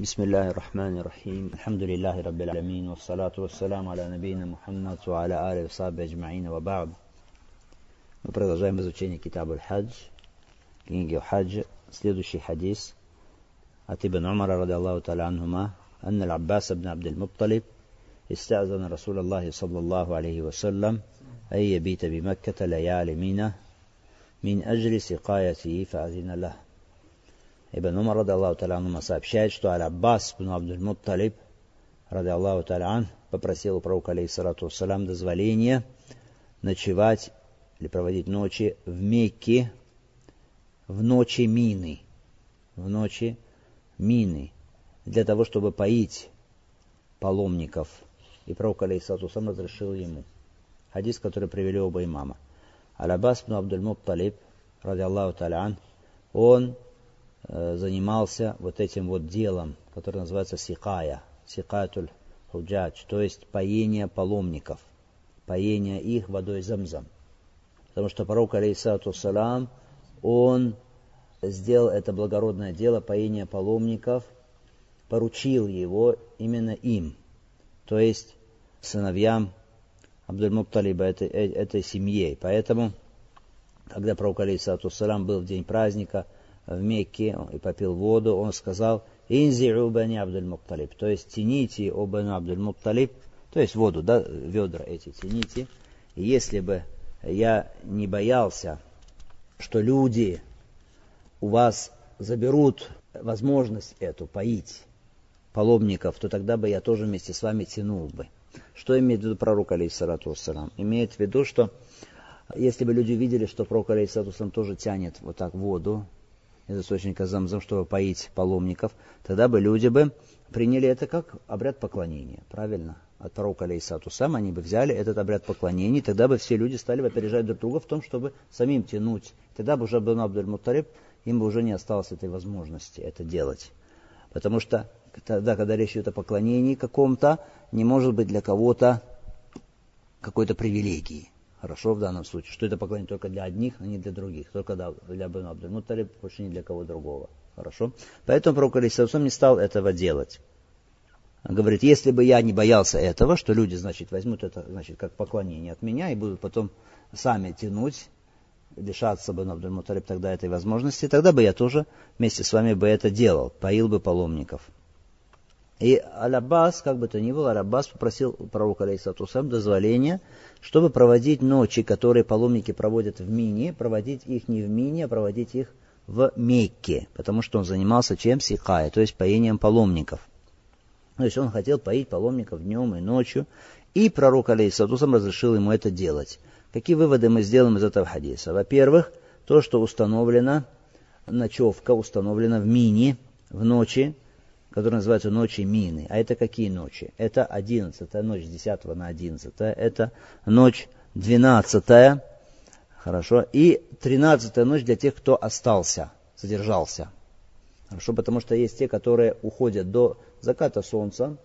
بسم الله الرحمن الرحيم الحمد لله رب العالمين والصلاة والسلام على نبينا محمد وعلى آله وصحبه أجمعين وبعد Мы продолжаем изучение Китабу Хадж, книги о Хадж. Следующий хадис от Ибн Умара, ради Аллаху та'ala анхума, أن العباس بن عبد المطلب استأذن رسول الله صلى الله عليه وسلم أن يبيت بمكة ليالي مينة من أجل سقايته فأذن له Ибн Умар, ради Аллаху та'ala сообщает, что Аль-Аббас бн Абдуль Мутталиб, ради Аллаху та'ala попросил у пророка, алейхиссалату вассалам, дозволения ночевать или проводить ночи в Мекке в ночи мины. В ночи мины. Для того, чтобы поить паломников. И пророк, алейхиссалату сам разрешил ему. Хадис, который привели оба имама. Аль-Аббас бн Абдуль Мутталиб, ради Аллаху та'ala он занимался вот этим вот делом, которое называется сикая, сикатуль худжадж, то есть поение паломников, поение их водой замзам. Потому что пророк, алейхиссалату салам, он сделал это благородное дело, поение паломников, поручил его именно им, то есть сыновьям Абдуль-Мутталиба, этой, э, этой семье. Поэтому, когда пророк, алейхиссалату салам, был в день праздника – в Мекке и попил воду, он сказал, «Инзи'у бани Абдуль-Мутталиб», то есть тяните о бани Абдуль-Мутталиб, то есть воду, да, ведра эти тяните. И если бы я не боялся, что люди у вас заберут возможность эту поить паломников, то тогда бы я тоже вместе с вами тянул бы. Что имеет в виду пророк, алейхиссалату вассалам? Имеет в виду, что если бы люди видели, что пророк, алейхиссалату вассалам, тоже тянет вот так воду, из источника Замзам, чтобы поить паломников, тогда бы люди бы приняли это как обряд поклонения, правильно? От пророка Алейсату сам они бы взяли этот обряд поклонения, тогда бы все люди стали бы опережать друг друга в том, чтобы самим тянуть. Тогда бы уже Абдул Абдуль Мутариб, им бы уже не осталось этой возможности это делать. Потому что тогда, когда речь идет о поклонении каком-то, не может быть для кого-то какой-то привилегии. Хорошо в данном случае, что это поклонение только для одних, а не для других. Только для Бен Абдуль Мутталиб, больше не для кого другого. Хорошо? Поэтому пророк Алисаусам не стал этого делать. Он говорит, если бы я не боялся этого, что люди, значит, возьмут это, значит, как поклонение от меня и будут потом сами тянуть, лишаться бы Абдуль Муталиб тогда этой возможности, тогда бы я тоже вместе с вами бы это делал, поил бы паломников. И Аль-Аббас, как бы то ни было, Аль-Аббас попросил пророка, алейхиссатусам, дозволения, чтобы проводить ночи, которые паломники проводят в Мине, проводить их не в Мине, а проводить их в Мекке, потому что он занимался чем? Сикая, то есть поением паломников. То есть он хотел поить паломников днем и ночью, и пророк, алейхиссатусам, разрешил ему это делать. Какие выводы мы сделаем из этого хадиса? Во-первых, то, что установлена ночевка, установлена в Мине в ночи, которые называются ночи мины. А это какие ночи? Это 11 ночь с 10 на 11 это ночь 12 хорошо, и 13 ночь для тех, кто остался, задержался. Хорошо, потому что есть те, которые уходят до заката солнца,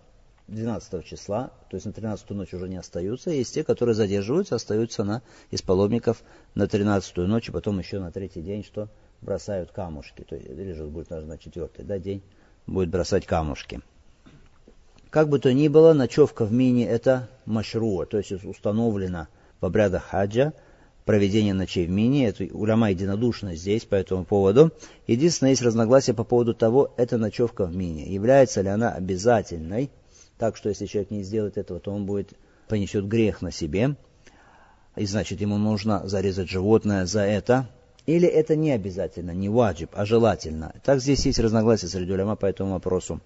12 числа, то есть на 13 ночь уже не остаются, есть те, которые задерживаются, остаются на, из паломников на 13 ночь, и потом еще на третий день, что бросают камушки, то есть, или же будет даже на четвертый да, день будет бросать камушки. Как бы то ни было, ночевка в мине это машруа, то есть установлено в обрядах хаджа, проведение ночей в мине. Это уляма единодушно здесь по этому поводу. Единственное, есть разногласие по поводу того, это ночевка в мине. Является ли она обязательной, так что если человек не сделает этого, то он будет понесет грех на себе. И значит, ему нужно зарезать животное за это. Или это не обязательно, не ваджиб, а желательно. Так здесь есть разногласия среди уляма по этому вопросу.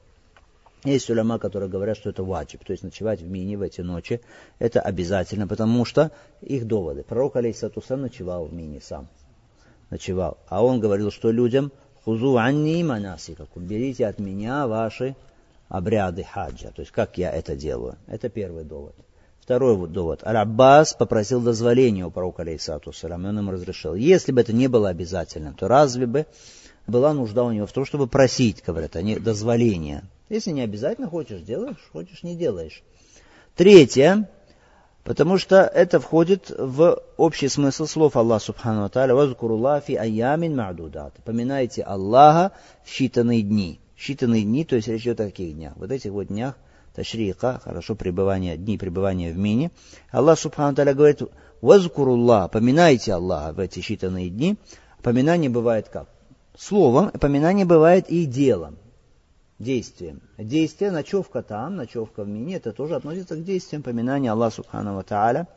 Есть уляма, которые говорят, что это ваджиб, то есть ночевать в мини в эти ночи, это обязательно, потому что их доводы. Пророк Алейсатусан ночевал в мини сам. Ночевал. А он говорил, что людям хузу анни манасикакум, берите от меня ваши обряды хаджа, то есть как я это делаю. Это первый довод. Второй вот довод. Аль-Аббас попросил дозволения у пророка, алейхиссату салам, и он ему разрешил. Если бы это не было обязательным, то разве бы была нужда у него в том, чтобы просить, говорят они, дозволения. Если не обязательно хочешь, делаешь, хочешь, не делаешь. Третье, потому что это входит в общий смысл слов Аллаха Субхану Тааля, «Вазкуруллах фи айямин ма'дудат». Поминайте Аллаха в считанные дни. считанные дни, то есть речь идет о каких днях? Вот этих вот днях ташрика, хорошо, пребывания, дни пребывания в мине. Аллах Субхану Таля говорит, «Вазкуруллах», поминайте Аллаха в эти считанные дни. Поминание бывает как? Словом, поминание бывает и делом, действием. Действие, ночевка там, ночевка в мине, это тоже относится к действиям поминания Аллаха Субхану Тааля.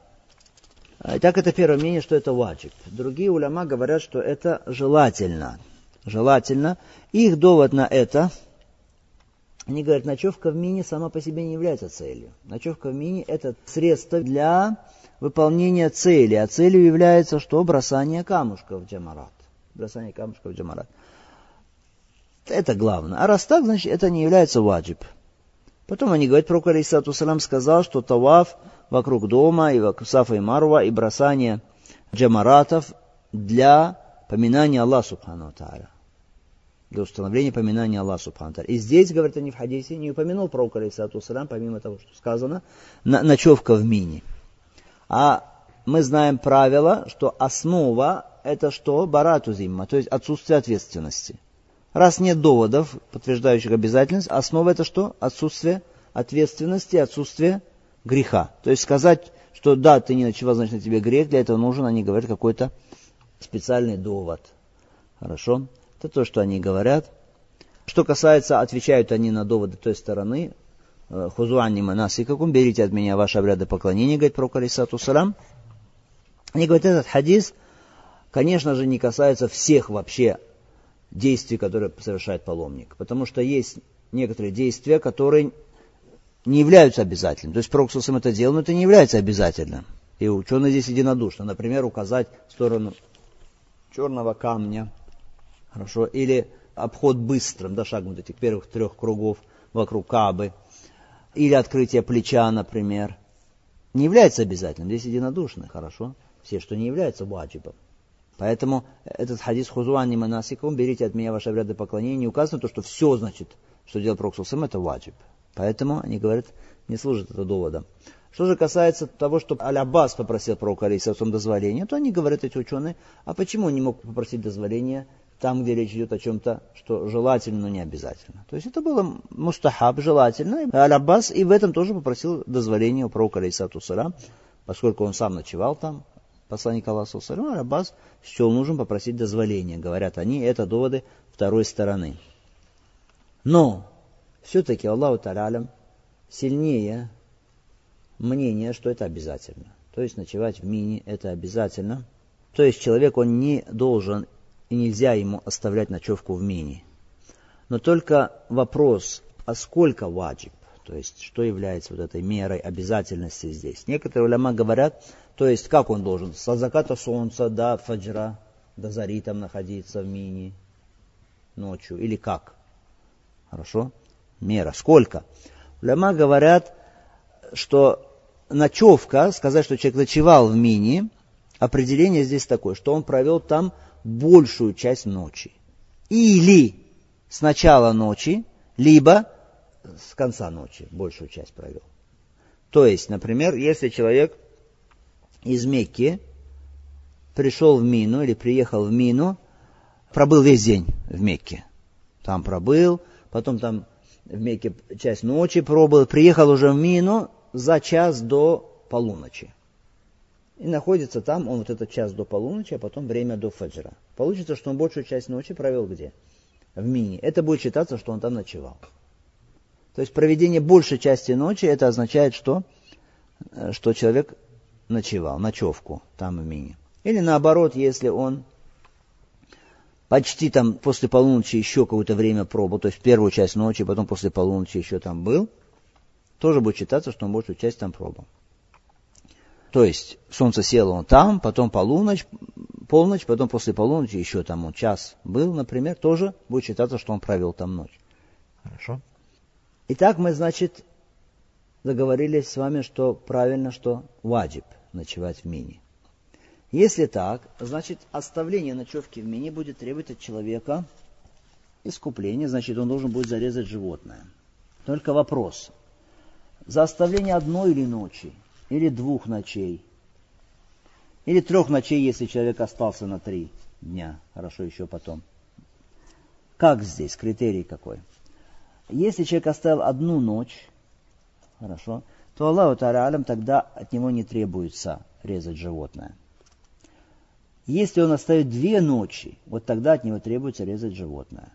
Так это первое мнение, что это ваджиб. Другие уляма говорят, что это желательно. Желательно. Их довод на это, они говорят, ночевка в мини сама по себе не является целью. Ночевка в мини это средство для выполнения цели. А целью является что? Бросание камушков в джамарат. Бросание камушков в джамарат. Это главное. А раз так, значит, это не является ваджиб. Потом они говорят, пророк Алисату Салам сказал, что таваф вокруг дома, и вокруг Сафа и Марва, и бросание джамаратов для поминания Аллаха Субхану Тааля. Для установления поминания Аллаха Субхану Тааля. И здесь, говорят они в хадисе, не упомянул пророк Алисату Салам, помимо того, что сказано, на, ночевка в мини. А мы знаем правило, что основа это что? Барату зимма, то есть отсутствие ответственности. Раз нет доводов, подтверждающих обязательность, основа это что? Отсутствие ответственности, отсутствие греха. То есть сказать, что да, ты не ночевал, значит на тебе грех, для этого нужен, они говорят, какой-то специальный довод. Хорошо? Это то, что они говорят. Что касается, отвечают они на доводы той стороны, э, хузуанни манасикакум, берите от меня ваши обряды поклонения, говорит пророк Алисату Салам. Они говорят, этот хадис, конечно же, не касается всех вообще действий, которые совершает паломник. Потому что есть некоторые действия, которые не являются обязательными. То есть пророк это делал, но это не является обязательным. И ученые здесь единодушны. Например, указать сторону черного камня, хорошо, или обход быстрым, да, шагом этих первых трех кругов вокруг Кабы, или открытие плеча, например, не является обязательным. Здесь единодушны, хорошо, все, что не является ваджибом. Поэтому этот хадис хузуани манасикум, берите от меня ваши обряды поклонения, не указано то, что все, значит, что делал Пророк это ваджиб. Поэтому, они говорят, не служит это доводом. Что же касается того, что Аль-Аббас попросил пророка Алейсалам дозволения, то они говорят, эти ученые, а почему он не мог попросить дозволения там, где речь идет о чем-то, что желательно, но не обязательно. То есть это было мустахаб, желательно. Аль-Аббас и в этом тоже попросил дозволения у пророка Алейсалам, поскольку он сам ночевал там, посланник Аллаха, Аль-Аббас счел нужен попросить дозволения. Говорят они, это доводы второй стороны. Но все-таки Аллаху Талялям сильнее мнение, что это обязательно. То есть ночевать в мини это обязательно. То есть человек, он не должен и нельзя ему оставлять ночевку в мини. Но только вопрос, а сколько ваджиб? То есть, что является вот этой мерой обязательности здесь? Некоторые уляма говорят, то есть, как он должен? С заката солнца до фаджра, до зари там находиться в мини ночью. Или как? Хорошо? Мера. Сколько? Уляма говорят, что ночевка, сказать, что человек ночевал в мини, определение здесь такое, что он провел там большую часть ночи. Или с начала ночи, либо с конца ночи большую часть провел. То есть, например, если человек из Мекки пришел в Мину или приехал в Мину, пробыл весь день в Мекке. Там пробыл, потом там в Мекке часть ночи пробыл, приехал уже в Мину за час до полуночи. И находится там он вот этот час до полуночи, а потом время до фаджра. Получится, что он большую часть ночи провел где? В Мине. Это будет считаться, что он там ночевал. То есть проведение большей части ночи, это означает, что, э, что человек ночевал, ночевку там в Мине. Или наоборот, если он почти там после полуночи еще какое-то время пробовал, то есть первую часть ночи, потом после полуночи еще там был, тоже будет считаться, что он большую часть там пробовал. То есть солнце село он там, потом полуночь, полночь, потом после полуночи еще там он час был, например, тоже будет считаться, что он провел там ночь. Хорошо. Итак, мы, значит, договорились с вами, что правильно, что ваджиб ночевать в мини. Если так, значит, оставление ночевки в мини будет требовать от человека искупления, значит, он должен будет зарезать животное. Только вопрос. За оставление одной или ночи, или двух ночей, или трех ночей, если человек остался на три дня, хорошо еще потом. Как здесь, критерий какой? Если человек оставил одну ночь, хорошо, то Аллаху Та'алям тогда от него не требуется резать животное. Если он оставит две ночи, вот тогда от него требуется резать животное.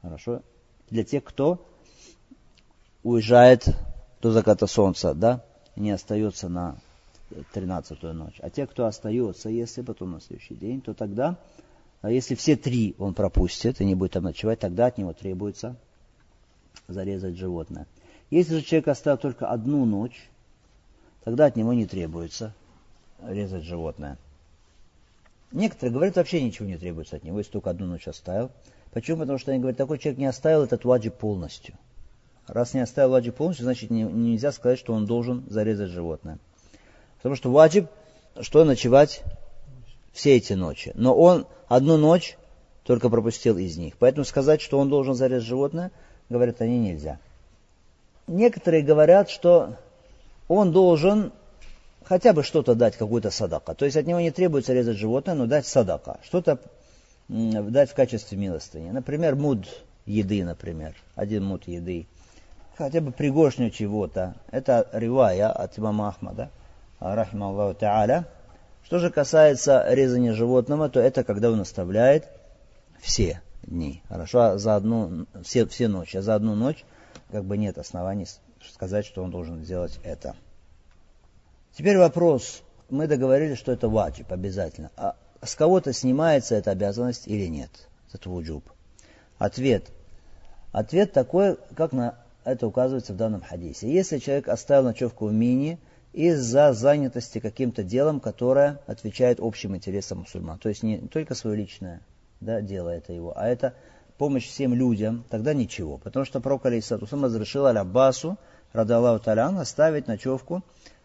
Хорошо? Для тех, кто уезжает до заката солнца, да, не остается на тринадцатую ночь. А те, кто остается, если потом на следующий день, то тогда, а если все три он пропустит и не будет там ночевать, тогда от него требуется зарезать животное. Если же человек оставил только одну ночь, тогда от него не требуется резать животное. Некоторые говорят, вообще ничего не требуется от него, если только одну ночь оставил. Почему? Потому что они говорят, такой человек не оставил этот ваджи полностью. Раз не оставил ваджиб полностью, значит не, нельзя сказать, что он должен зарезать животное. Потому что ваджиб, что ночевать все эти ночи. Но он одну ночь только пропустил из них. Поэтому сказать, что он должен зарезать животное, говорят они, нельзя. Некоторые говорят, что он должен хотя бы что-то дать, какую-то садака. То есть от него не требуется резать животное, но дать садака. Что-то дать в качестве милостыни. Например, муд еды, например. Один муд еды хотя бы пригоршню чего-то. Это ривая от имама Ахмада, рахима Аллаху та'аля. Что же касается резания животного, то это когда он оставляет все дни. Хорошо, а за одну, все, все ночи. А за одну ночь как бы нет оснований сказать, что он должен сделать это. Теперь вопрос. Мы договорились, что это ваджиб обязательно. А с кого-то снимается эта обязанность или нет? Это вуджуб. Ответ. Ответ такой, как на это указывается в данном хадисе. Если человек оставил ночевку в мини из-за занятости каким-то делом, которое отвечает общим интересам мусульман, то есть не только свое личное да, дело это его, а это помощь всем людям, тогда ничего. Потому что пророк Алейсатусам разрешил Аль-Аббасу, рада Аллаху Талян, оставить ночевку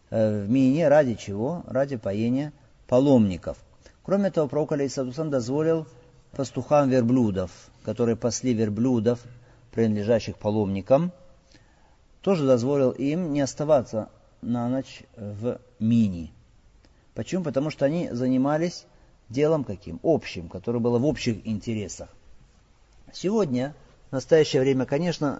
э, в мини ради чего? Ради поения паломников. Кроме того, пророк Алейсатусам дозволил пастухам верблюдов, которые пасли верблюдов, принадлежащих паломникам, тоже дозволил им не оставаться на ночь в мини. Почему? Потому что они занимались делом каким? Общим, которое было в общих интересах. Сегодня, в настоящее время, конечно,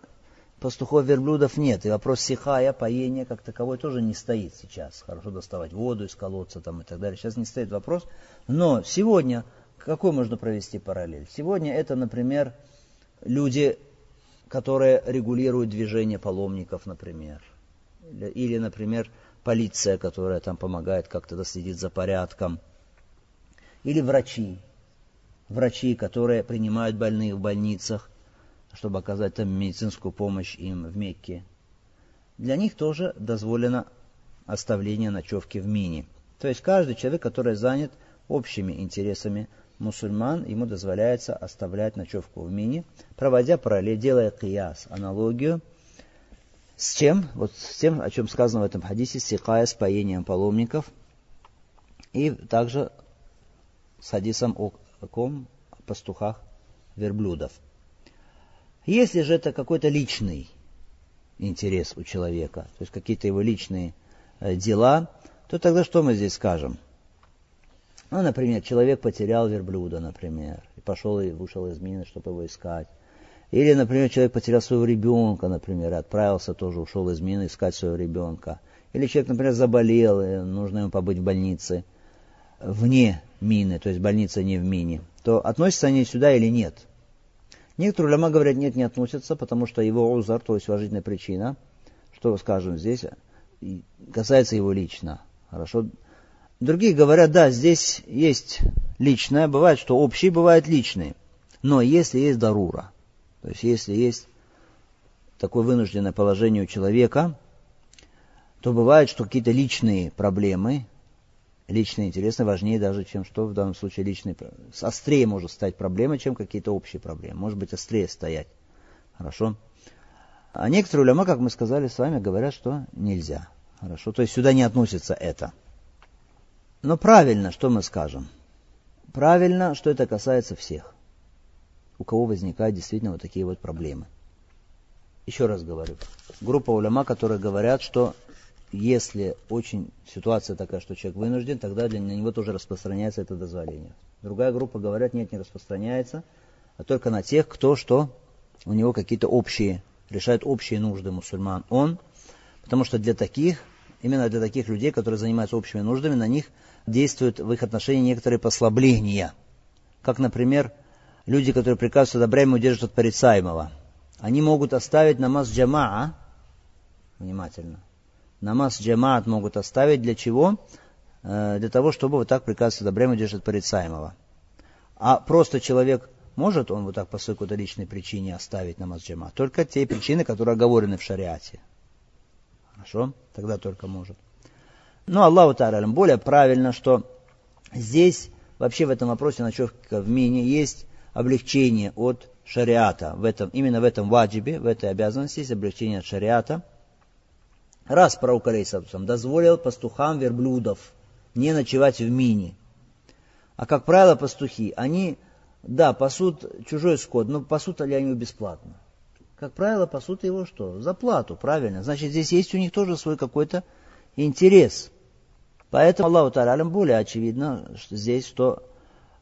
пастухов верблюдов нет. И вопрос сихая, поения как таковой тоже не стоит сейчас. Хорошо доставать воду из колодца там, и так далее. Сейчас не стоит вопрос. Но сегодня какой можно провести параллель? Сегодня это, например, люди которые регулируют движение паломников, например. Или, например, полиция, которая там помогает как-то следить за порядком. Или врачи. Врачи, которые принимают больных в больницах, чтобы оказать там медицинскую помощь им в Мекке. Для них тоже дозволено оставление ночевки в мини. То есть каждый человек, который занят общими интересами мусульман, ему дозволяется оставлять ночевку в мини, проводя параллель, делая кияс, аналогию, с чем? Вот с тем, о чем сказано в этом хадисе, сикая с поением паломников, и также с хадисом о ком? О пастухах верблюдов. Если же это какой-то личный интерес у человека, то есть какие-то его личные э, дела, то тогда что мы здесь скажем? Ну, например, человек потерял верблюда, например, и пошел и вышел из мины, чтобы его искать. Или, например, человек потерял своего ребенка, например, и отправился тоже, ушел из мины искать своего ребенка. Или человек, например, заболел, и нужно ему побыть в больнице вне мины, то есть больница не в мине, то относятся они сюда или нет? Некоторые уляма говорят, нет, не относятся, потому что его узар, то есть уважительная причина, что скажем здесь, касается его лично. Хорошо, Другие говорят, да, здесь есть личное, бывает, что общие, бывает личные. Но если есть дарура, то есть если есть такое вынужденное положение у человека, то бывает, что какие-то личные проблемы, личные интересы важнее даже, чем что в данном случае личные. Острее может стать проблема, чем какие-то общие проблемы. Может быть, острее стоять. Хорошо? А некоторые уляма, как мы сказали с вами, говорят, что нельзя. Хорошо? То есть сюда не относится это. Но правильно, что мы скажем? Правильно, что это касается всех, у кого возникают действительно вот такие вот проблемы. Еще раз говорю, группа уляма, которые говорят, что если очень ситуация такая, что человек вынужден, тогда для него тоже распространяется это дозволение. Другая группа говорят, нет, не распространяется, а только на тех, кто что, у него какие-то общие решает общие нужды мусульман, он, потому что для таких, именно для таких людей, которые занимаются общими нуждами, на них действуют в их отношении некоторые послабления. Как, например, люди, которые приказывают одобряемо удерживать от порицаемого. Они могут оставить намаз джамаа, внимательно, намаз джамаат могут оставить для чего? Э, для того, чтобы вот так приказывать одобряемо удерживать от порицаемого. А просто человек может он вот так по какой-то личной причине оставить намаз джама? Только те причины, которые оговорены в шариате. Хорошо? Тогда только может. Но Аллаху Та'алям более правильно, что здесь вообще в этом вопросе ночевка в мини есть облегчение от шариата. В этом, именно в этом ваджибе, в этой обязанности есть облегчение от шариата. Раз пророк Алейсатусам дозволил пастухам верблюдов не ночевать в мини. А как правило, пастухи, они да, пасут чужой скот, но пасут ли они его бесплатно? Как правило, пасут его что? За плату, правильно. Значит, здесь есть у них тоже свой какой-то интерес. Поэтому Аллаху Таралям более очевидно что здесь, что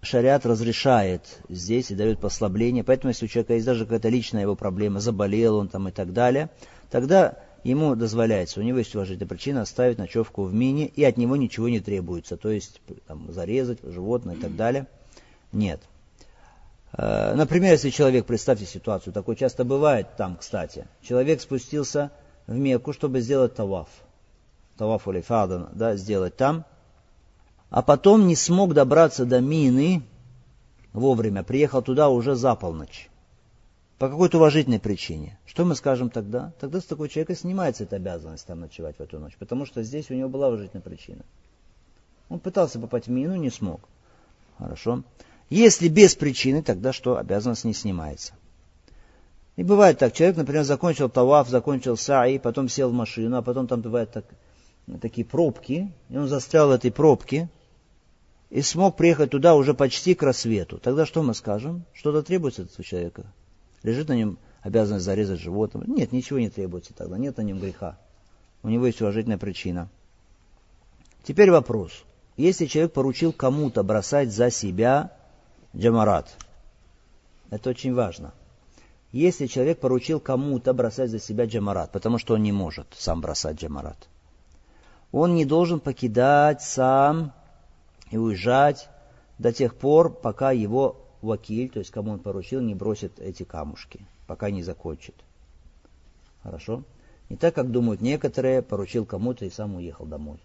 шариат разрешает здесь и дает послабление. Поэтому, если у человека есть даже какая-то личная его проблема, заболел он там и так далее, тогда ему дозволяется, у него есть уважительная причина оставить ночевку в мини, и от него ничего не требуется. То есть там, зарезать животное и так далее. Нет. Э, например, если человек, представьте ситуацию, такое часто бывает там, кстати, человек спустился в Мекку, чтобы сделать таваф, таваф улифадан, да, сделать там, а потом не смог добраться до Мины вовремя, приехал туда уже за полночь. По какой-то уважительной причине. Что мы скажем тогда? Тогда с такого человека снимается эта обязанность там ночевать в эту ночь, потому что здесь у него была уважительная причина. Он пытался попасть в Мину, не смог. Хорошо. Если без причины, тогда что? Обязанность не снимается. И бывает так, человек, например, закончил таваф, закончил саи, потом сел в машину, а потом там бывают так, такие пробки, и он застрял в этой пробке, и смог приехать туда уже почти к рассвету. Тогда что мы скажем? Что-то требуется от этого человека? Лежит на нем обязанность зарезать животного? Нет, ничего не требуется тогда, нет на нем греха. У него есть уважительная причина. Теперь вопрос. Если человек поручил кому-то бросать за себя джамарат. Это очень важно. Если человек поручил кому-то бросать за себя джамарат, потому что он не может сам бросать джамарат, он не должен покидать сам и уезжать до тех пор, пока его вакиль, то есть кому он поручил, не бросит эти камушки, пока не закончит. Хорошо? Не так, как думают некоторые, поручил кому-то и сам уехал домой.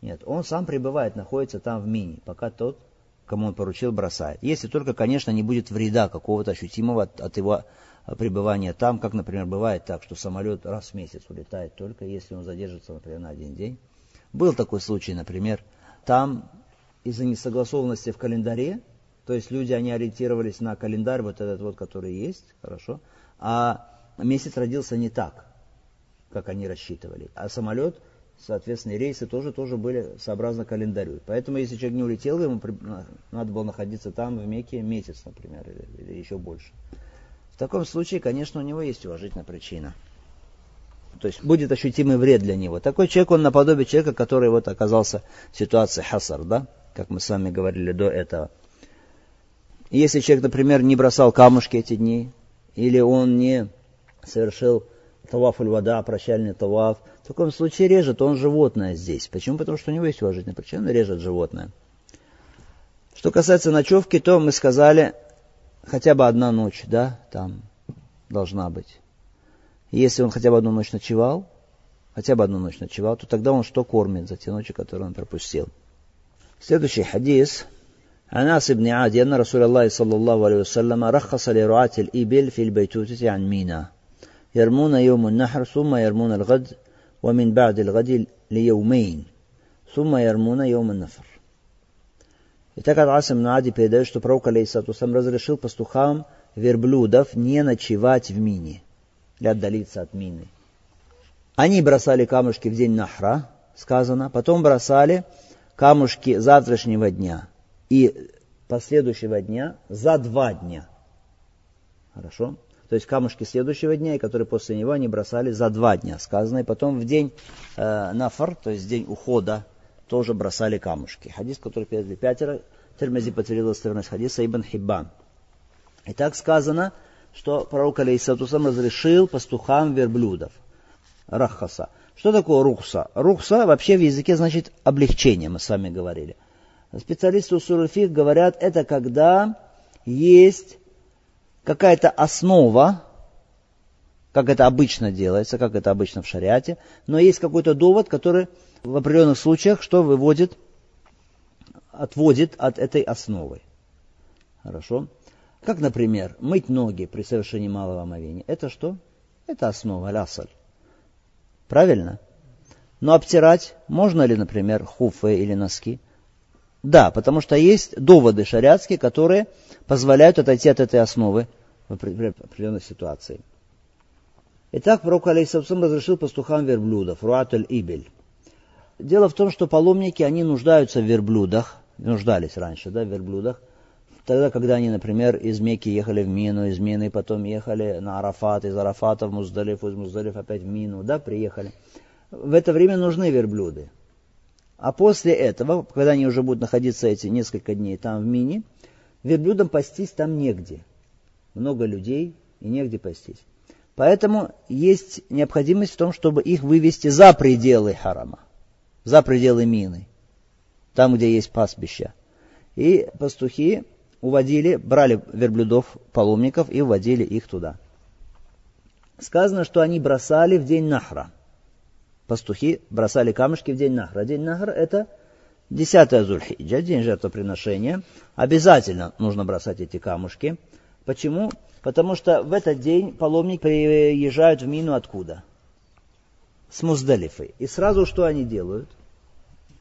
Нет, он сам пребывает, находится там в мини, пока тот кому он поручил, бросает. Если только, конечно, не будет вреда какого-то ощутимого от, от его пребывания там, как, например, бывает так, что самолет раз в месяц улетает только, если он задержится, например, на один день. Был такой случай, например, там из-за несогласованности в календаре, то есть люди, они ориентировались на календарь, вот этот вот, который есть, хорошо, а месяц родился не так, как они рассчитывали, а самолет соответственно, рейсы тоже, тоже были сообразно календарю. Поэтому, если человек не улетел, ему надо было находиться там, в Мекке, месяц, например, или, или еще больше. В таком случае, конечно, у него есть уважительная причина. То есть будет ощутимый вред для него. Такой человек, он наподобие человека, который вот оказался в ситуации хасар, да, как мы с вами говорили до этого. Если человек, например, не бросал камушки эти дни, или он не совершил таваф вода, прощальный таваф, в таком случае режет он животное здесь. Почему? Потому что у него есть уважительная причина, режет животное. Что касается ночевки, то мы сказали, хотя бы одна ночь, да, там должна быть. если он хотя бы одну ночь ночевал, хотя бы одну ночь ночевал, то тогда он что кормит за те ночи, которые он пропустил. Следующий хадис. Анас ибн Ади, أن رسول الله صلى الله عليه وسلم رخص لرعاة الإبل في البيتوتة عن مينا يرمون يوم النحر ثم يرمون الغد ومن بعد الغد ليومين ثم يرمون يوم النفر. Итак, от Асам Нуади передает, что пророк Алейсату сам разрешил пастухам верблюдов не ночевать в мине, или отдалиться от мины. Они бросали камушки в день Нахра, сказано, потом бросали камушки завтрашнего дня и последующего дня за два дня. Хорошо? то есть камушки следующего дня, и которые после него они бросали за два дня, сказано. И потом в день э, нафар, то есть день ухода, тоже бросали камушки. Хадис, который передали пятеро, Термези подтвердил достоверность хадиса Ибн Хиббан. И так сказано, что пророк Алейсатусам разрешил пастухам верблюдов. Рахаса. Что такое рухса? Рухса вообще в языке значит облегчение, мы с вами говорили. Специалисты Усуруфих говорят, это когда есть какая-то основа, как это обычно делается, как это обычно в шариате, но есть какой-то довод, который в определенных случаях что выводит, отводит от этой основы. Хорошо? Как, например, мыть ноги при совершении малого омовения. Это что? Это основа, лясаль. Правильно? Но обтирать можно ли, например, хуфы или носки? Да, потому что есть доводы шариатские, которые позволяют отойти от этой основы в определенной ситуации. Итак, пророк Алейсавсам разрешил пастухам верблюдов, руатуль ибель. Дело в том, что паломники, они нуждаются в верблюдах, нуждались раньше, да, в верблюдах, Тогда, когда они, например, из Мекки ехали в Мину, из Мины потом ехали на Арафат, из Арафата в Муздалиф, из Муздалиф опять в Мину, да, приехали. В это время нужны верблюды. А после этого, когда они уже будут находиться эти несколько дней там в Мине, верблюдам пастись там негде. Много людей и негде пастись. Поэтому есть необходимость в том, чтобы их вывести за пределы харама, за пределы мины, там, где есть пастбища. И пастухи уводили, брали верблюдов, паломников и уводили их туда. Сказано, что они бросали в день Нахра. Пастухи бросали камушки в день Нахра. День Нахра это 10 Зульхиджа, день жертвоприношения. Обязательно нужно бросать эти камушки. Почему? Потому что в этот день паломники приезжают в Мину откуда? С Муздалифы. И сразу что они делают?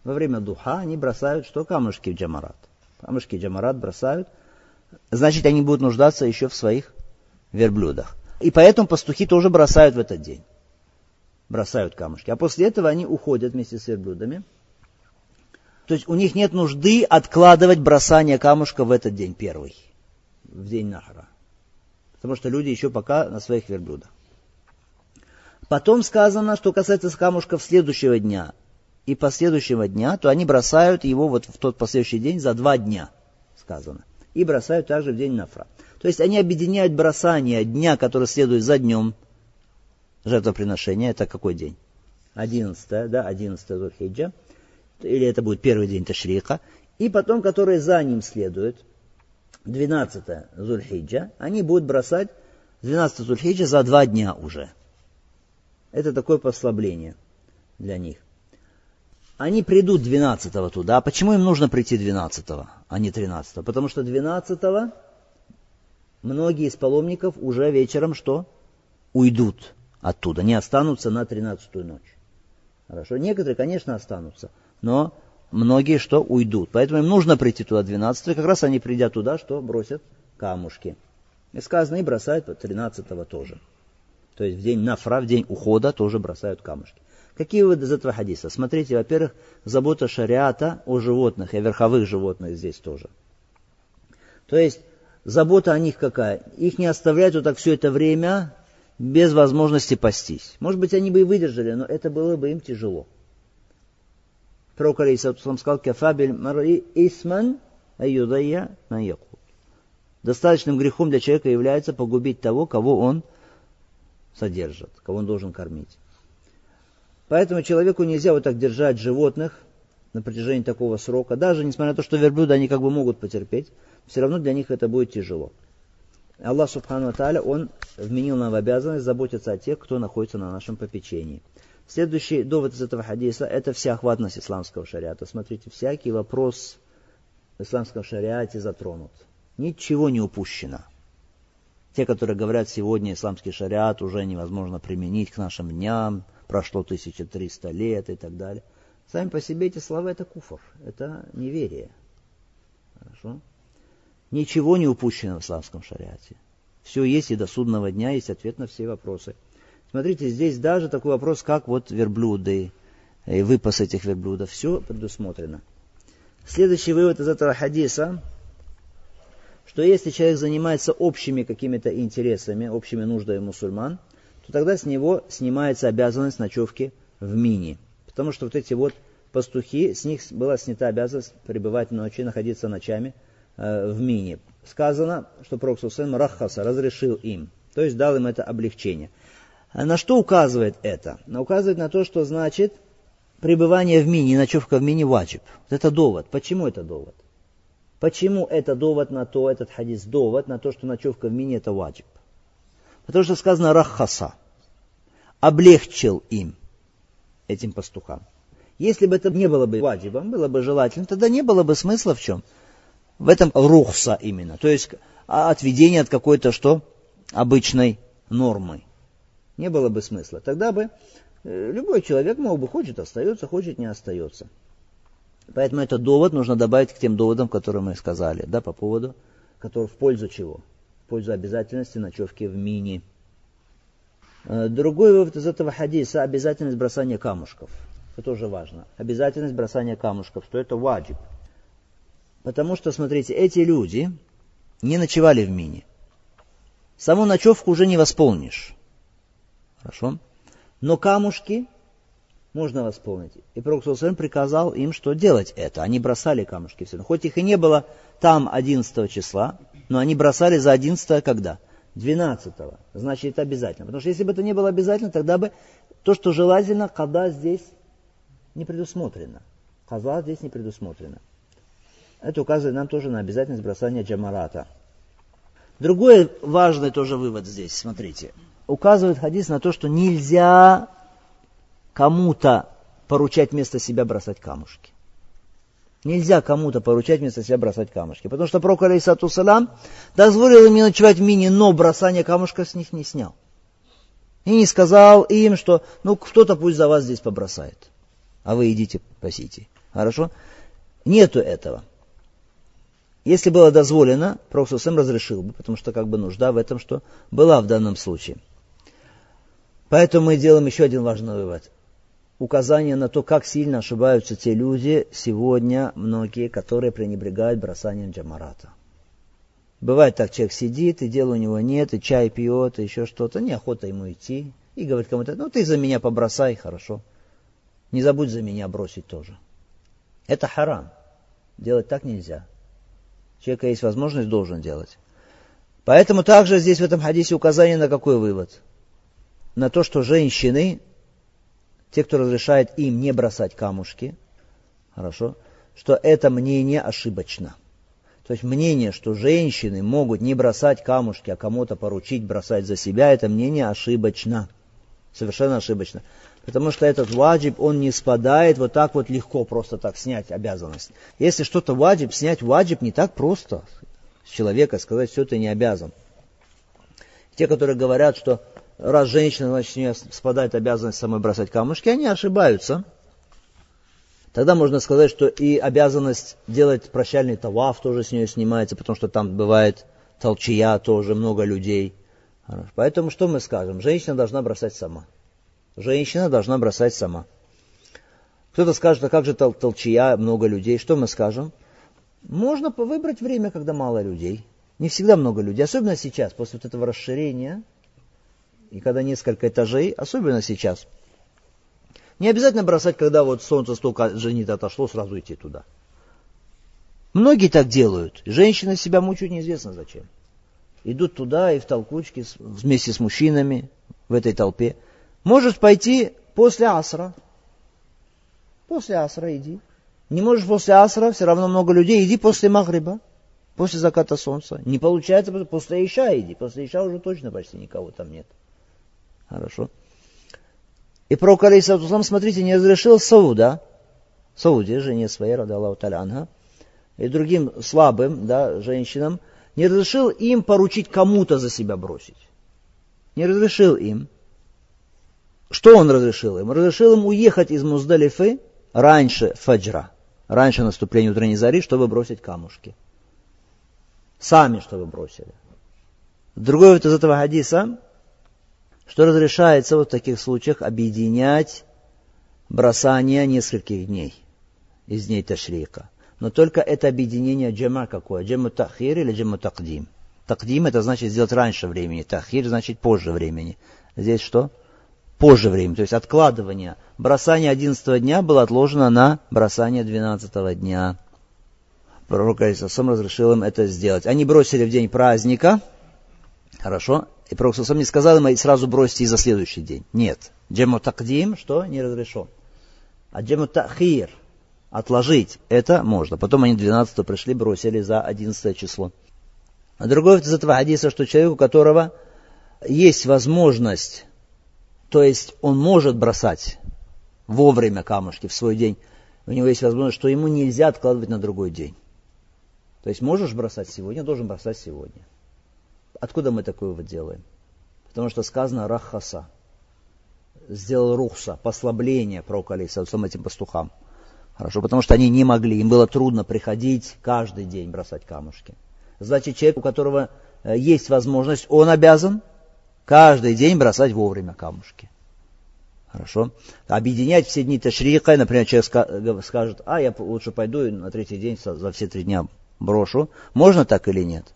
Во время духа они бросают что? Камушки в Джамарат камушки джамарат бросают, значит, они будут нуждаться еще в своих верблюдах. И поэтому пастухи тоже бросают в этот день. Бросают камушки. А после этого они уходят вместе с верблюдами. То есть у них нет нужды откладывать бросание камушка в этот день первый, в день Нахара. Потому что люди еще пока на своих верблюдах. Потом сказано, что касается камушков следующего дня и последующего дня, то они бросают его вот в тот последующий день за два дня, сказано. И бросают также в день нафра. То есть они объединяют бросание дня, который следует за днем жертвоприношения. Это какой день? 11, да, 11 Зульхиджа. Или это будет первый день Ташрика. И потом, который за ним следует, 12 Зульхиджа, они будут бросать 12 Зульхиджа за два дня уже. Это такое послабление для них. Они придут 12-го туда. Почему им нужно прийти 12-го, а не 13-го? Потому что 12-го многие из паломников уже вечером что? Уйдут оттуда, не останутся на 13-ю ночь. Хорошо, некоторые, конечно, останутся, но многие что? Уйдут. Поэтому им нужно прийти туда 12 и как раз они, придя туда, что? Бросят камушки. И сказано, и бросают 13-го тоже. То есть в день нафра, в день ухода тоже бросают камушки. Какие выводы из этого хадиса? Смотрите, во-первых, забота шариата о животных, и о верховых животных здесь тоже. То есть, забота о них какая? Их не оставлять вот так все это время без возможности пастись. Может быть, они бы и выдержали, но это было бы им тяжело. Пророк Алейсалам сказал, «Кафабель мари исман аюдая наяку». Достаточным грехом для человека является погубить того, кого он содержит, кого он должен кормить. Поэтому человеку нельзя вот так держать животных на протяжении такого срока. Даже несмотря на то, что верблюды они как бы могут потерпеть, все равно для них это будет тяжело. Аллах Субхану Тааля, Он вменил нам в обязанность заботиться о тех, кто находится на нашем попечении. Следующий довод из этого хадиса – это всеохватность исламского шариата. Смотрите, всякий вопрос в исламском шариате затронут. Ничего не упущено. Те, которые говорят, сегодня исламский шариат уже невозможно применить к нашим дням – прошло 1300 лет и так далее. Сами по себе эти слова это куфр, это неверие. Хорошо? Ничего не упущено в исламском шариате. Все есть и до судного дня есть ответ на все вопросы. Смотрите, здесь даже такой вопрос, как вот верблюды, и выпас этих верблюдов, все предусмотрено. Следующий вывод из этого хадиса, что если человек занимается общими какими-то интересами, общими нуждами мусульман – то тогда с него снимается обязанность ночевки в мини. Потому что вот эти вот пастухи, с них была снята обязанность пребывать ночи, находиться ночами э, в мине. Сказано, что Пророк Рахаса разрешил им, то есть дал им это облегчение. А на что указывает это? Указывает на то, что значит пребывание в мине, ночевка в мине ваджиб. Это довод. Почему это довод? Почему это довод на то, этот хадис довод на то, что ночевка в мине это ваджиб? Потому что сказано рахаса, облегчил им, этим пастухам. Если бы это не было бы ваджибом, было бы желательно, тогда не было бы смысла в чем? В этом рухса именно. То есть отведение от какой-то что? Обычной нормы. Не было бы смысла. Тогда бы э, любой человек мог бы, хочет остается, хочет не остается. Поэтому этот довод нужно добавить к тем доводам, которые мы сказали, да, по поводу, который в пользу чего? В пользу обязательности ночевки в мини. Э, другой вывод из этого хадиса – обязательность бросания камушков. Это тоже важно. Обязательность бросания камушков, что это ваджиб. Потому что, смотрите, эти люди не ночевали в мине. Саму ночевку уже не восполнишь. Хорошо? Но камушки можно восполнить. И Пророк приказал им, что делать это. Они бросали камушки все. Хоть их и не было там 11 числа, но они бросали за 11 когда? 12 Значит, это обязательно. Потому что если бы это не было обязательно, тогда бы то, что желательно, когда здесь не предусмотрено. Каза здесь не предусмотрено. Это указывает нам тоже на обязательность бросания джамарата. Другой важный тоже вывод здесь, смотрите. Указывает хадис на то, что нельзя кому-то поручать вместо себя бросать камушки. Нельзя кому-то поручать вместо себя бросать камушки. Потому что пророк, алейсату салам, дозволил им не ночевать в мини, но бросание камушка с них не снял. И не сказал им, что ну кто-то пусть за вас здесь побросает а вы идите пасите. Хорошо? Нету этого. Если было дозволено, Пророк сам разрешил бы, потому что как бы нужда в этом, что была в данном случае. Поэтому мы делаем еще один важный вывод. Указание на то, как сильно ошибаются те люди сегодня, многие, которые пренебрегают бросанием джамарата. Бывает так, человек сидит, и дела у него нет, и чай пьет, и еще что-то, неохота ему идти, и говорит кому-то, ну ты за меня побросай, хорошо. Не забудь за меня бросить тоже. Это харам. Делать так нельзя. Человека есть возможность, должен делать. Поэтому также здесь в этом хадисе указание на какой вывод? На то, что женщины, те, кто разрешает им не бросать камушки, хорошо, что это мнение ошибочно. То есть мнение, что женщины могут не бросать камушки, а кому-то поручить бросать за себя, это мнение ошибочно. Совершенно ошибочно. Потому что этот ваджиб, он не спадает вот так вот легко просто так снять обязанность. Если что-то ваджиб, снять ваджиб не так просто с человека, сказать, все ты не обязан. Те, которые говорят, что раз женщина, значит, с нее спадает обязанность самой бросать камушки, они ошибаются. Тогда можно сказать, что и обязанность делать прощальный таваф тоже с нее снимается, потому что там бывает толчия тоже, много людей. Поэтому что мы скажем? Женщина должна бросать сама. Женщина должна бросать сама. Кто-то скажет, а как же тол толчья, много людей. Что мы скажем? Можно выбрать время, когда мало людей. Не всегда много людей, особенно сейчас, после вот этого расширения, и когда несколько этажей, особенно сейчас. Не обязательно бросать, когда вот солнце столько женит отошло, сразу идти туда. Многие так делают. Женщины себя мучают неизвестно зачем. Идут туда и в толкучке вместе с мужчинами в этой толпе. Можешь пойти после асра. После асра иди. Не можешь после асра, все равно много людей, иди после магриба, после заката солнца. Не получается, после иша иди. После иша уже точно почти никого там нет. Хорошо. И пророк, алейсалам, смотрите, не разрешил Сауда, Сауде, жене своей, рада Аллаху и другим слабым, да, женщинам, не разрешил им поручить кому-то за себя бросить. Не разрешил им. Что он разрешил им? Разрешил им уехать из Муздалифы раньше фаджра, раньше наступления утренней зари, чтобы бросить камушки. Сами, чтобы бросили. Другой вот из этого хадиса, что разрешается вот в таких случаях объединять бросание нескольких дней из дней Ташрика. Но только это объединение джама какое? Джаму тахир или джаму такдим? Такдим это значит сделать раньше времени, тахир значит позже времени. Здесь что? позже времени, то есть откладывание. Бросание 11 дня было отложено на бросание 12 дня. пророк Алисасам разрешил им это сделать. Они бросили в день праздника, хорошо, и пророк Алисасам не сказал им, сразу бросьте и за следующий день. Нет. Джему такдим, что не разрешен. А джему тахир, отложить, это можно. Потом они 12 пришли, бросили за 11 число. А другой из этого хадиса, что человек, у которого есть возможность, то есть он может бросать вовремя камушки в свой день, у него есть возможность, что ему нельзя откладывать на другой день. То есть можешь бросать сегодня, должен бросать сегодня. Откуда мы такое вот делаем? Потому что сказано рахаса. Сделал рухса, послабление пророка Алисаусам этим пастухам. Хорошо, потому что они не могли, им было трудно приходить каждый день бросать камушки. Значит, человек, у которого э, есть возможность, он обязан каждый день бросать вовремя камушки. Хорошо. Объединять все дни ташрика, например, человек скажет, а я лучше пойду на третий день за все три дня брошу. Можно так или нет?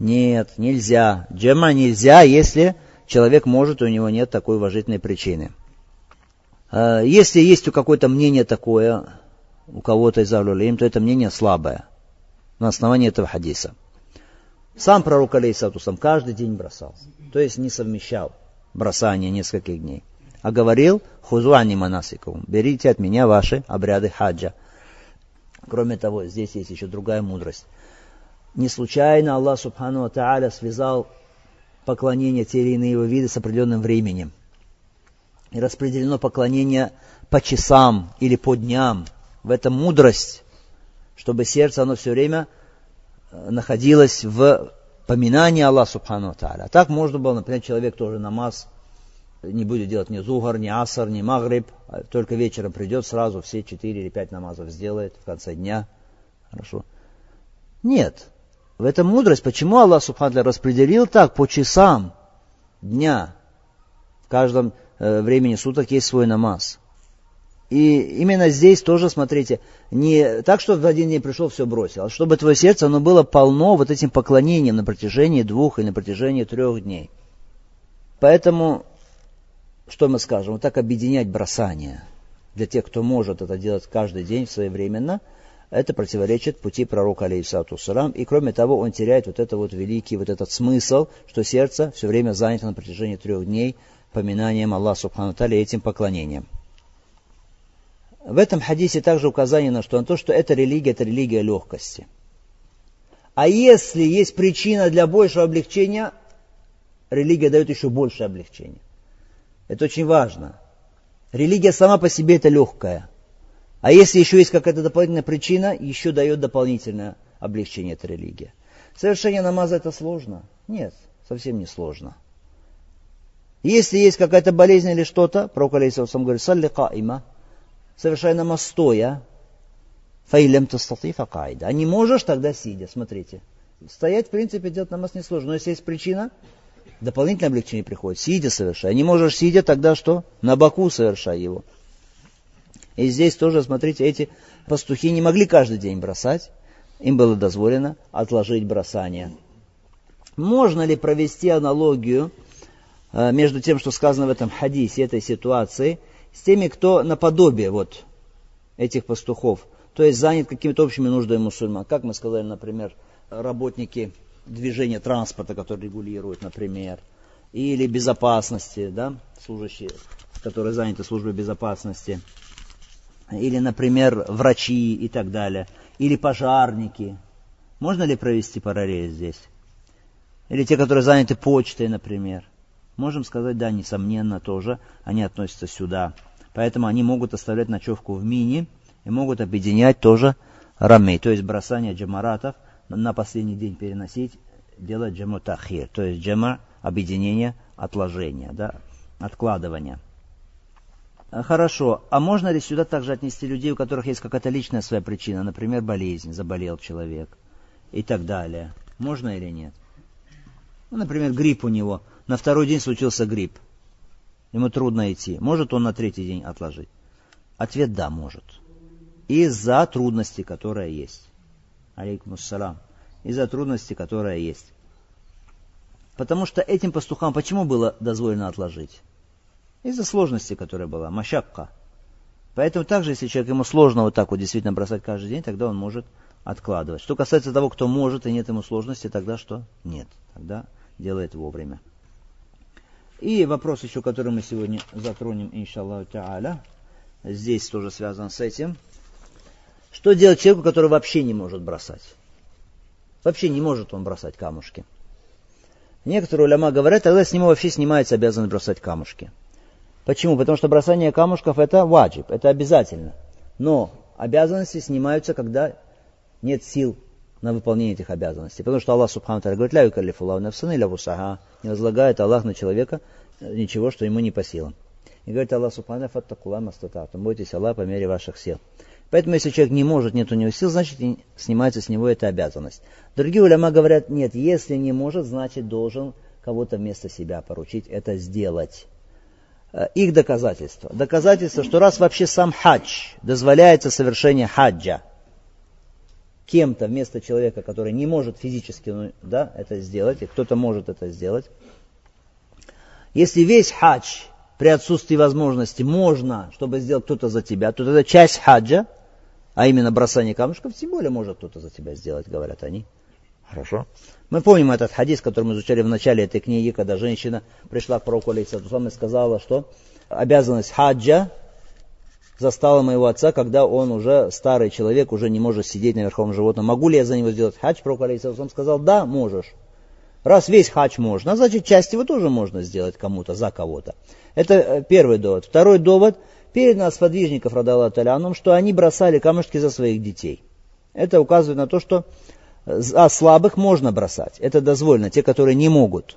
Нет, нельзя. Джема нельзя, если человек может, у него нет такой уважительной причины. А, если есть у какое-то мнение такое, у кого-то из Авлюлим, то это мнение слабое на основании этого хадиса. Сам пророк Алейсатусам каждый день бросал, то есть не совмещал бросание нескольких дней а говорил хузуани манасикум, берите от меня ваши обряды хаджа. Кроме того, здесь есть еще другая мудрость. Не случайно Аллах Субхану Тааля связал поклонение те или иные его виды с определенным временем. И распределено поклонение по часам или по дням. В этом мудрость, чтобы сердце оно все время э, находилось в поминании Аллаха Субхану Тааля. Так можно было, например, человек тоже намаз не будет делать ни зугар, ни асар, ни магриб, а только вечером придет сразу все четыре или пять намазов сделает в конце дня. Хорошо. Нет. В этом мудрость. Почему Аллах Субхану распределил так по часам дня? В каждом э, времени суток есть свой намаз. И именно здесь тоже, смотрите, не так, что в один день пришел, все бросил, а чтобы твое сердце, оно было полно вот этим поклонением на протяжении двух или на протяжении трех дней. Поэтому что мы скажем, вот так объединять бросание для тех, кто может это делать каждый день своевременно, это противоречит пути пророка, алейхиссату салам, и кроме того, он теряет вот это вот великий, вот этот смысл, что сердце все время занято на протяжении трех дней поминанием Аллаха Субхану и этим поклонением. В этом хадисе также указание на, что, на то, что эта религия, это религия легкости. А если есть причина для большего облегчения, религия дает еще большее облегчение. Это очень важно. Религия сама по себе это легкая. А если еще есть какая-то дополнительная причина, еще дает дополнительное облегчение эта религия. Совершение намаза это сложно? Нет, совсем не сложно. Если есть какая-то болезнь или что-то, пророк Алейсалам говорит, салли каима, совершай намаз стоя, фаилем тастати факайда. А не можешь, тогда сидя, смотрите. Стоять, в принципе, делать намаз несложно. Но если есть причина, дополнительное облегчение приходит. Сидя совершай. Не можешь сидя, тогда что? На боку совершай его. И здесь тоже, смотрите, эти пастухи не могли каждый день бросать. Им было дозволено отложить бросание. Можно ли провести аналогию э, между тем, что сказано в этом хадисе, этой ситуации, с теми, кто наподобие вот этих пастухов, то есть занят какими-то общими нуждами мусульман. Как мы сказали, например, работники движения транспорта, который регулирует, например, или безопасности, да, служащие, которые заняты службой безопасности, или, например, врачи и так далее, или пожарники. Можно ли провести параллель здесь? Или те, которые заняты почтой, например. Можем сказать, да, несомненно, тоже они относятся сюда. Поэтому они могут оставлять ночевку в мини и могут объединять тоже рамей, то есть бросание джамаратов – на последний день переносить, делать джаму тахир, то есть джама объединение, отложение, да, откладывание. А, хорошо, а можно ли сюда также отнести людей, у которых есть какая-то личная своя причина, например, болезнь, заболел человек и так далее? Можно или нет? Ну, например, грипп у него. На второй день случился грипп. Ему трудно идти. Может он на третий день отложить? Ответ да, может. Из-за трудностей, которые есть алейкум ассалам, из-за трудности, которая есть. Потому что этим пастухам почему было дозволено отложить? Из-за сложности, которая была, машакка. Поэтому также, если человек ему сложно вот так вот действительно бросать каждый день, тогда он может откладывать. Что касается того, кто может и нет ему сложности, тогда что? Нет. Тогда делает вовремя. И вопрос еще, который мы сегодня затронем, иншаллаху та'аля, здесь тоже связан с этим. Что делать человеку, который вообще не может бросать? Вообще не может он бросать камушки. Некоторые уляма говорят, тогда с него вообще снимается обязанность бросать камушки. Почему? Потому что бросание камушков это ваджиб, это обязательно. Но обязанности снимаются, когда нет сил на выполнение этих обязанностей. Потому что Аллах Субхану говорит, ля юкаллифуллаху нафсан или вусаха. Не возлагает Аллах на человека ничего, что ему не по силам. И говорит Аллах Субхану фаттакула мастататум. Бойтесь Аллах по мере ваших сил. Поэтому, если человек не может, нет у него сил, значит, снимается с него эта обязанность. Другие уляма говорят, нет, если не может, значит, должен кого-то вместо себя поручить это сделать. Э, их доказательство. Доказательство, что раз вообще сам хадж дозволяется совершение хаджа, кем-то вместо человека, который не может физически ну, да, это сделать, и кто-то может это сделать. Если весь хадж при отсутствии возможности можно, чтобы сделал кто-то за тебя, то это часть хаджа, а именно бросание камушков, тем более может кто-то за тебя сделать, говорят они. Хорошо. Мы помним этот хадис, который мы изучали в начале этой книги, когда женщина пришла к пророку Алейсатусам и сказала, что обязанность хаджа застала моего отца, когда он уже старый человек, уже не может сидеть на верховом животном. Могу ли я за него сделать хадж? Пророк Алейсалам сказал, да, можешь. Раз весь хадж можно, значит часть его тоже можно сделать кому-то, за кого-то. Это э, первый довод. Второй довод. Перед нас подвижников Радала Таляном, что они бросали камушки за своих детей. Это указывает на то, что за слабых можно бросать. Это дозволено. Те, которые не могут.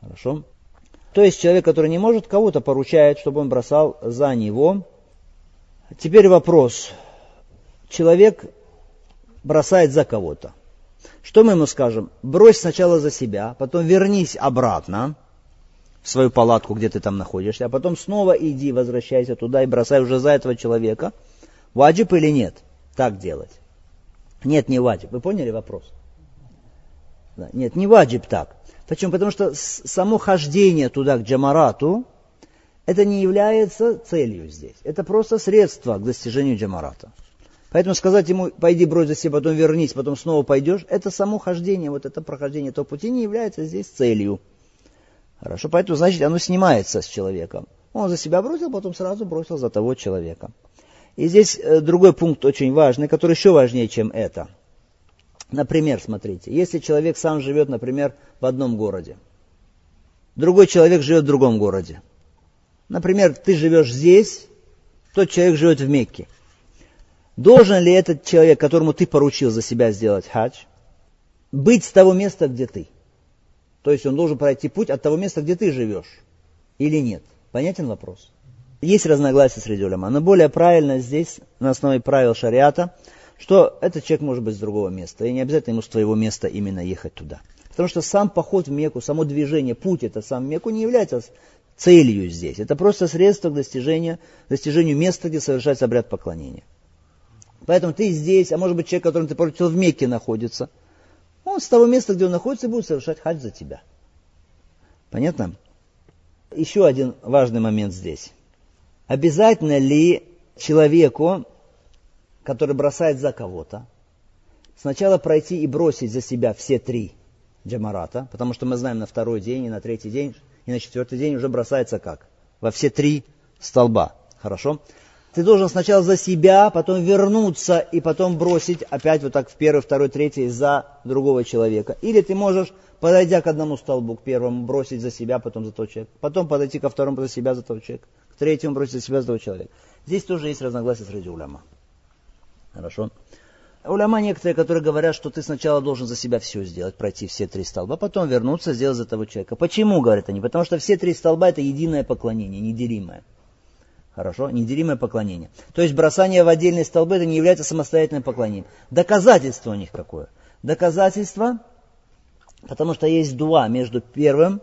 Хорошо? То есть человек, который не может, кого-то поручает, чтобы он бросал за него. Теперь вопрос. Человек бросает за кого-то. Что мы ему скажем? Брось сначала за себя, потом вернись обратно в свою палатку, где ты там находишься, а потом снова иди, возвращайся туда и бросай уже за этого человека. Ваджиб или нет? Так делать. Нет, не ваджиб. Вы поняли вопрос? Да, нет, не ваджиб так. Почему? Потому что само хождение туда, к джамарату, это не является целью здесь. Это просто средство к достижению джамарата. Поэтому сказать ему, пойди брось за себя, потом вернись, потом снова пойдешь, это само хождение, вот это прохождение этого пути не является здесь целью. Хорошо, поэтому, значит, оно снимается с человеком. Он за себя бросил, потом сразу бросил за того человека. И здесь э, другой пункт очень важный, который еще важнее, чем это – Например, смотрите, если человек сам живет, например, в одном городе, другой человек живет в другом городе. Например, ты живешь здесь, тот человек живет в Мекке. Должен ли этот человек, которому ты поручил за себя сделать хадж, быть с того места, где ты? То есть он должен пройти путь от того места, где ты живешь, или нет? Понятен вопрос? Есть разногласия среди уляма, но более правильно здесь, на основе правил шариата, что этот человек может быть с другого места, и не обязательно ему с твоего места именно ехать туда. Потому что сам поход в Мекку, само движение, путь это сам Мекку не является целью здесь. Это просто средство к достижению, достижению места, где совершается обряд поклонения. Поэтому ты здесь, а может быть человек, которым ты поручил в Мекке находится, он с того места, где он находится, будет совершать хадж за тебя. Понятно? Еще один важный момент здесь. Обязательно ли человеку который бросает за кого-то, сначала пройти и бросить за себя все три джамарата, потому что мы знаем на второй день и на третий день и на четвертый день уже бросается как? Во все три столба. Хорошо? Ты должен сначала за себя, потом вернуться и потом бросить опять вот так в первый, второй, третий за другого человека. Или ты можешь, подойдя к одному столбу, к первому, бросить за себя, потом за того человека. Потом подойти ко второму, за себя, за того человека. К третьему бросить за себя, за того человека. Здесь тоже есть разногласия среди уляма. Хорошо? Уляма некоторые, которые говорят, что ты сначала должен за себя все сделать, пройти все три столба, потом вернуться, сделать за того человека. Почему, говорят они? Потому что все три столба это единое поклонение, неделимое. Хорошо? Неделимое поклонение. То есть бросание в отдельные столбы это не является самостоятельным поклонением. Доказательство у них какое? Доказательство, потому что есть дуа между первым,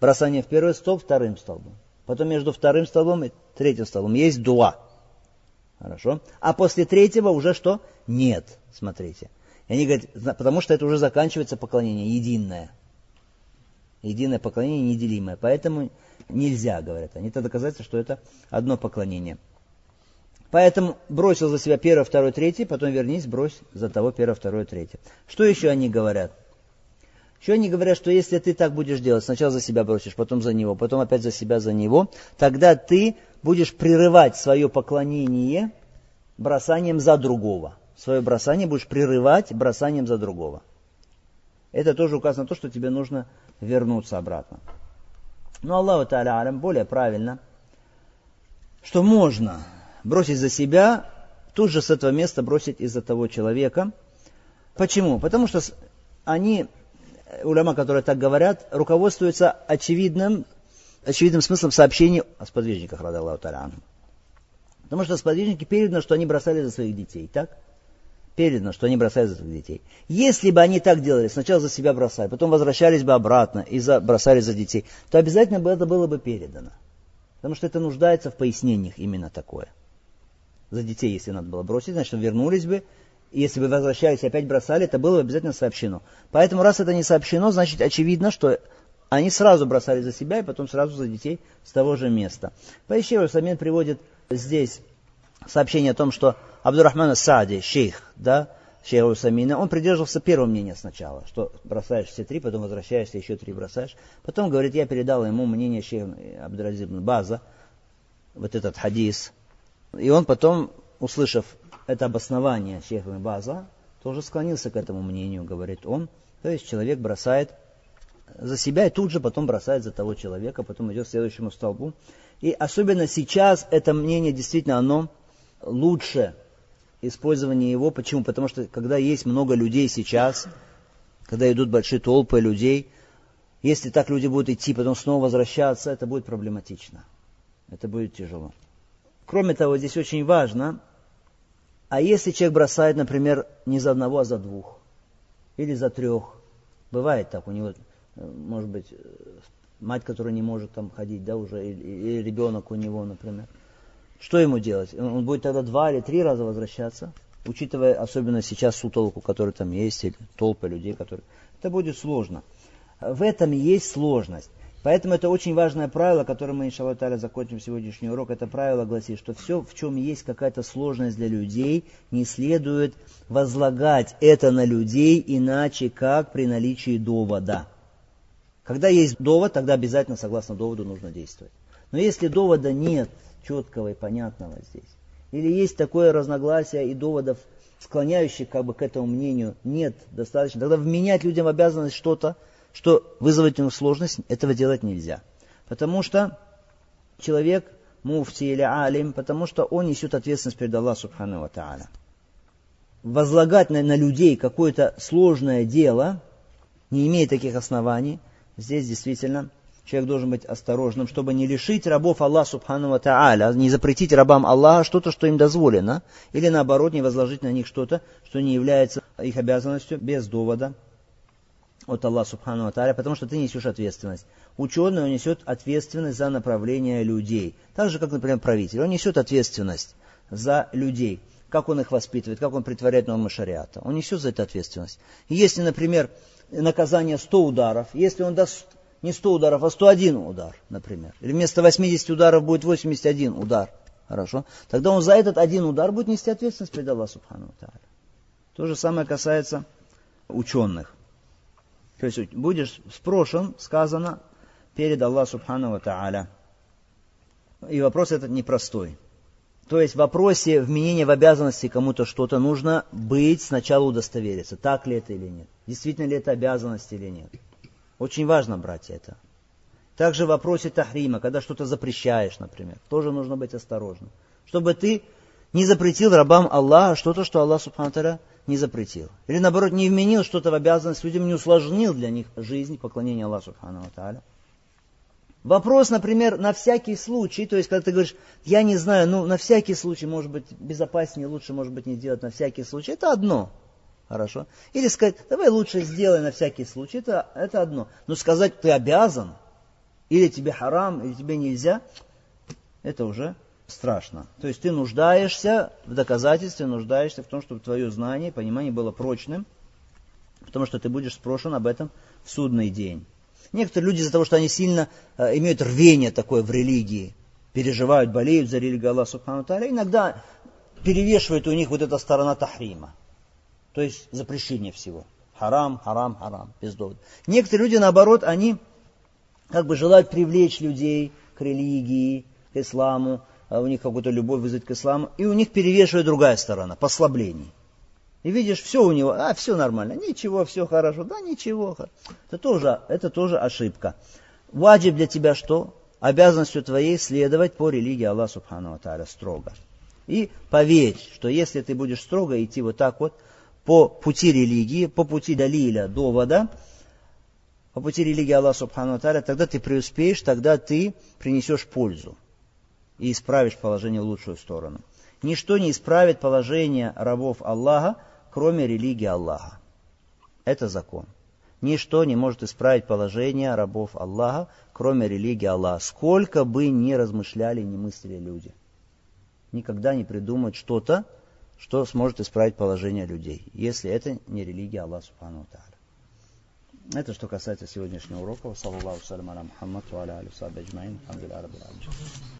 бросание в первый столб, вторым столбом. Потом между вторым столбом и третьим столбом есть дуа. Хорошо? А после третьего уже что? Нет. Смотрите. И они говорят, потому что это уже заканчивается поклонение единое. Единое поклонение неделимое. Поэтому нельзя, говорят они. Это доказательство, что это одно поклонение. Поэтому бросил за себя первое, второе, третье, потом вернись, брось за того первое, второе, третье. Что еще они говорят? Еще они говорят, что если ты так будешь делать, сначала за себя бросишь, потом за него, потом опять за себя, за него, тогда ты будешь прерывать свое поклонение бросанием за другого. Свое бросание будешь прерывать бросанием за другого. Это тоже указано на то, что тебе нужно вернуться обратно. Но Аллаху Та'аля более правильно, что можно бросить за себя, тут же с этого места бросить из-за того человека. Почему? Потому что они, уляма, которые так говорят, руководствуются очевидным, очевидным смыслом сообщений о сподвижниках, рада Аллаху. Потому что сподвижники передано, что они бросали за своих детей, так? Передано, что они бросали за своих детей. Если бы они так делали, сначала за себя бросали, потом возвращались бы обратно и за, бросали за детей, то обязательно бы это было бы передано. Потому что это нуждается в пояснениях именно такое. За детей, если надо было бросить, значит, вернулись бы. Если бы возвращались и опять бросали, это было бы обязательно сообщено. Поэтому, раз это не сообщено, значит, очевидно, что они сразу бросали за себя и потом сразу за детей с того же места. Поищи, Самин приводит здесь сообщение о том, что Абдурахман Сади, шейх, да, шейх Усамина, он придерживался первого мнения сначала, что бросаешь все три, потом возвращаешься, еще три бросаешь. Потом, говорит, я передал ему мнение шейха Абдуразибн База, вот этот хадис. И он потом, услышав это обоснование шейха База, тоже склонился к этому мнению, говорит он. То есть человек бросает за себя и тут же потом бросает за того человека, потом идет к следующему столбу. И особенно сейчас это мнение действительно оно лучше использование его. Почему? Потому что когда есть много людей сейчас, когда идут большие толпы людей, если так люди будут идти, потом снова возвращаться, это будет проблематично. Это будет тяжело. Кроме того, здесь очень важно, а если человек бросает, например, не за одного, а за двух, или за трех, бывает так, у него, э, может быть, э, мать, которая не может там ходить, да, уже, или, или ребенок у него, например. Что ему делать? Он будет тогда два или три раза возвращаться, учитывая особенно сейчас сутолку, который там есть, или толпы людей, которые... Это будет сложно. В этом есть сложность. Поэтому это очень важное правило, которое мы, иншаллах закончим сегодняшний урок. Это правило гласит, что все, в чем есть какая-то сложность для людей, не следует возлагать это на людей, иначе как при наличии довода. Когда есть довод, тогда обязательно, согласно доводу, нужно действовать. Но если довода нет четкого и понятного здесь, или есть такое разногласие и доводов, склоняющих как бы к этому мнению, нет достаточно, тогда вменять людям обязанность что-то, что вызовет им сложность, этого делать нельзя. Потому что человек, муфти или алим, потому что он несет ответственность перед Аллахом Субхану Ва Та'аля. Возлагать на, на людей какое-то сложное дело, не имея таких оснований, здесь действительно человек должен быть осторожным, чтобы не лишить рабов Аллаха Субхану Тааля, не запретить рабам Аллаха что-то, что им дозволено, или наоборот не возложить на них что-то, что не является их обязанностью без довода от Аллаха Субхану Тааля, потому что ты несешь ответственность. Ученый, он несет ответственность за направление людей. Так же, как, например, правитель. Он несет ответственность за людей. Как он их воспитывает, как он притворяет нормы шариата. Он несет за это ответственность. Если, например, наказание 100 ударов, если он даст не 100 ударов, а 101 удар, например. Или вместо 80 ударов будет 81 удар. Хорошо? Тогда он за этот один удар будет нести ответственность перед Аллахом Субхану Тааля. То же самое касается ученых. То есть будешь спрошен, сказано, перед Аллахом Субхану Тааля. И вопрос этот непростой. То есть в вопросе вменения в обязанности кому-то что-то нужно быть, сначала удостовериться, так ли это или нет. Действительно ли это обязанность или нет. Очень важно, братья, это. Также в вопросе тахрима, когда что-то запрещаешь, например, тоже нужно быть осторожным. Чтобы ты не запретил рабам Аллаха что-то, что Аллах Субхану не запретил. Или наоборот, не вменил что-то в обязанность людям, не усложнил для них жизнь, поклонение Аллаху Субхану Тааля. Вопрос, например, на всякий случай, то есть, когда ты говоришь, я не знаю, ну, на всякий случай, может быть, безопаснее, лучше, может быть, не делать на всякий случай, это одно. Хорошо. Или сказать, давай лучше сделай на всякий случай, это, это одно. Но сказать, ты обязан, или тебе харам, или тебе нельзя, это уже страшно. То есть ты нуждаешься в доказательстве, нуждаешься в том, чтобы твое знание, понимание было прочным, потому что ты будешь спрошен об этом в судный день. Некоторые люди из-за того, что они сильно э, имеют рвение такое в религии, переживают, болеют за религию Аллаха Субхану Таля, иногда перевешивает у них вот эта сторона тахрима. То есть запрещение всего. Харам, харам, харам, без довода. Некоторые люди, наоборот, они как бы желают привлечь людей к религии, к исламу, у них какую-то любовь вызвать к исламу, и у них перевешивает другая сторона, послаблений. И видишь, все у него, а, все нормально, ничего, все хорошо, да, ничего. Это тоже, это тоже ошибка. Ваджиб для тебя что? Обязанностью твоей следовать по религии Аллаха Субхану Аталя строго. И поверь, что если ты будешь строго идти вот так вот по пути религии, по пути далиля, довода, по пути религии Аллаха Субхану Аталя, тогда ты преуспеешь, тогда ты принесешь пользу и исправишь положение в лучшую сторону. Ничто не исправит положение рабов Аллаха, кроме религии Аллаха. Это закон. Ничто не может исправить положение рабов Аллаха, кроме религии Аллаха. Сколько бы ни размышляли, ни мыслили люди. Никогда не придумают что-то, что сможет исправить положение людей, если это не религия Аллаха Субхану Тааля. Это что касается сегодняшнего урока. Саллаллаху салям аля Мухаммад, аля алисаби аджмаин. Алхамдулилlah,